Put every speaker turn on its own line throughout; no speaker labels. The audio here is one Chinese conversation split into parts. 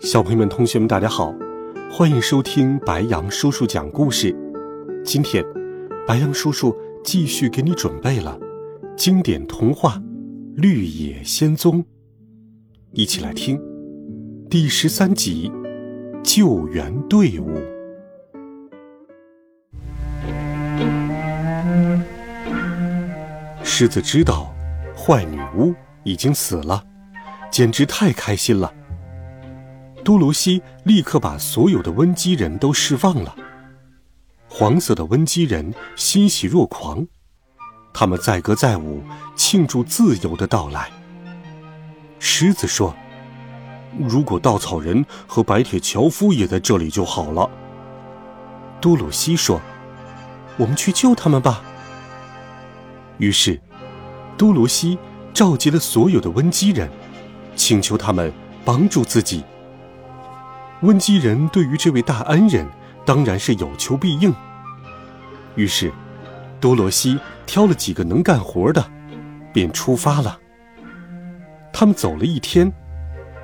小朋友们、同学们，大家好，欢迎收听白羊叔叔讲故事。今天，白羊叔叔继续给你准备了经典童话《绿野仙踪》，一起来听第十三集《救援队伍》。狮子知道坏女巫已经死了，简直太开心了。多罗西立刻把所有的温基人都释放了。黄色的温基人欣喜若狂，他们载歌载舞，庆祝自由的到来。狮子说：“如果稻草人和白铁樵夫也在这里就好了。”多鲁西说：“我们去救他们吧。”于是，多罗西召集了所有的温基人，请求他们帮助自己。温基人对于这位大恩人当然是有求必应。于是，多罗西挑了几个能干活的，便出发了。他们走了一天，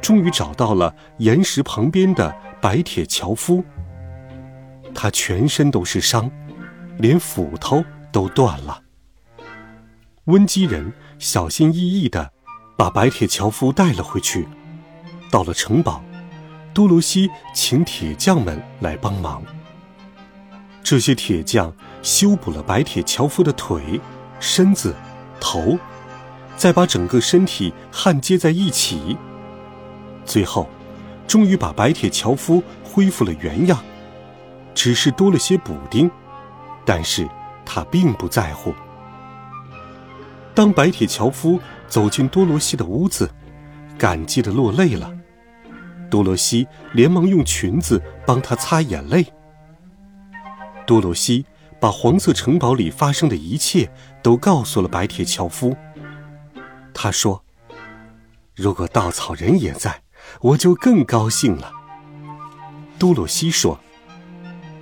终于找到了岩石旁边的白铁樵夫。他全身都是伤，连斧头都断了。温基人小心翼翼地把白铁樵夫带了回去。到了城堡。多罗西请铁匠们来帮忙。这些铁匠修补了白铁樵夫的腿、身子、头，再把整个身体焊接在一起。最后，终于把白铁樵夫恢复了原样，只是多了些补丁，但是他并不在乎。当白铁樵夫走进多罗西的屋子，感激的落泪了。多罗西连忙用裙子帮他擦眼泪。多罗西把黄色城堡里发生的一切都告诉了白铁樵夫。他说：“如果稻草人也在，我就更高兴了。”多罗西说：“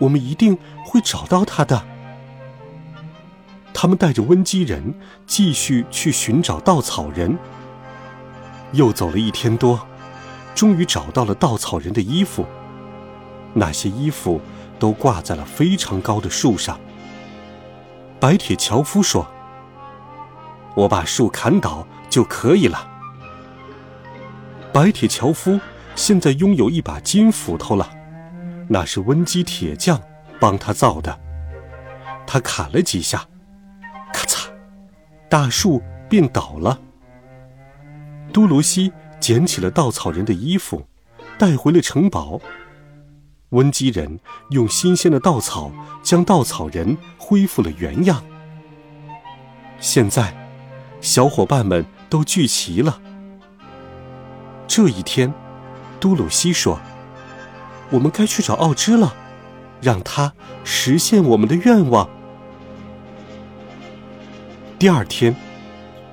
我们一定会找到他的。”他们带着温基人继续去寻找稻草人。又走了一天多。终于找到了稻草人的衣服，那些衣服都挂在了非常高的树上。白铁樵夫说：“我把树砍倒就可以了。”白铁樵夫现在拥有一把金斧头了，那是温基铁匠帮他造的。他砍了几下，咔嚓，大树便倒了。多罗西。捡起了稻草人的衣服，带回了城堡。温基人用新鲜的稻草将稻草人恢复了原样。现在，小伙伴们都聚齐了。这一天，都鲁西说：“我们该去找奥芝了，让他实现我们的愿望。”第二天，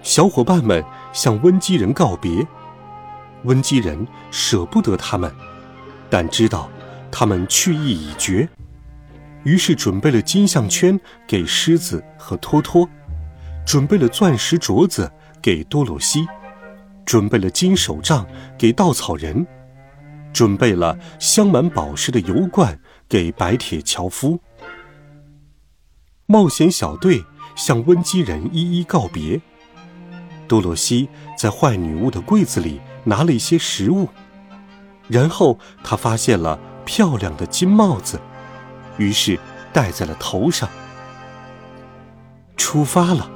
小伙伴们向温基人告别。温基人舍不得他们，但知道他们去意已决，于是准备了金项圈给狮子和托托，准备了钻石镯子给多罗西，准备了金手杖给稻草人，准备了镶满宝石的油罐给白铁樵夫。冒险小队向温基人一一告别。多罗西在坏女巫的柜子里。拿了一些食物，然后他发现了漂亮的金帽子，于是戴在了头上。出发了，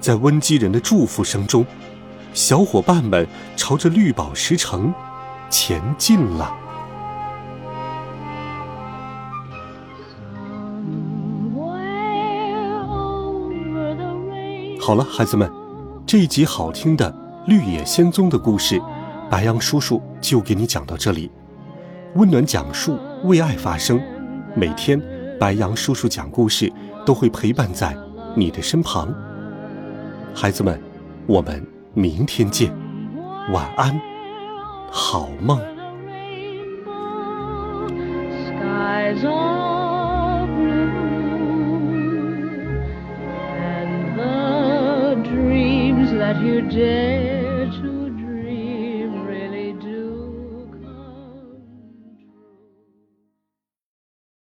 在温基人的祝福声中，小伙伴们朝着绿宝石城前进了。好了，孩子们，这一集好听的。《绿野仙踪》的故事白杨叔叔就给你讲到这里。温暖讲述，为爱发声。每天，白杨叔叔讲故事都会陪伴在你的身旁。孩子们，我们明天见，晚安，好梦。That you dare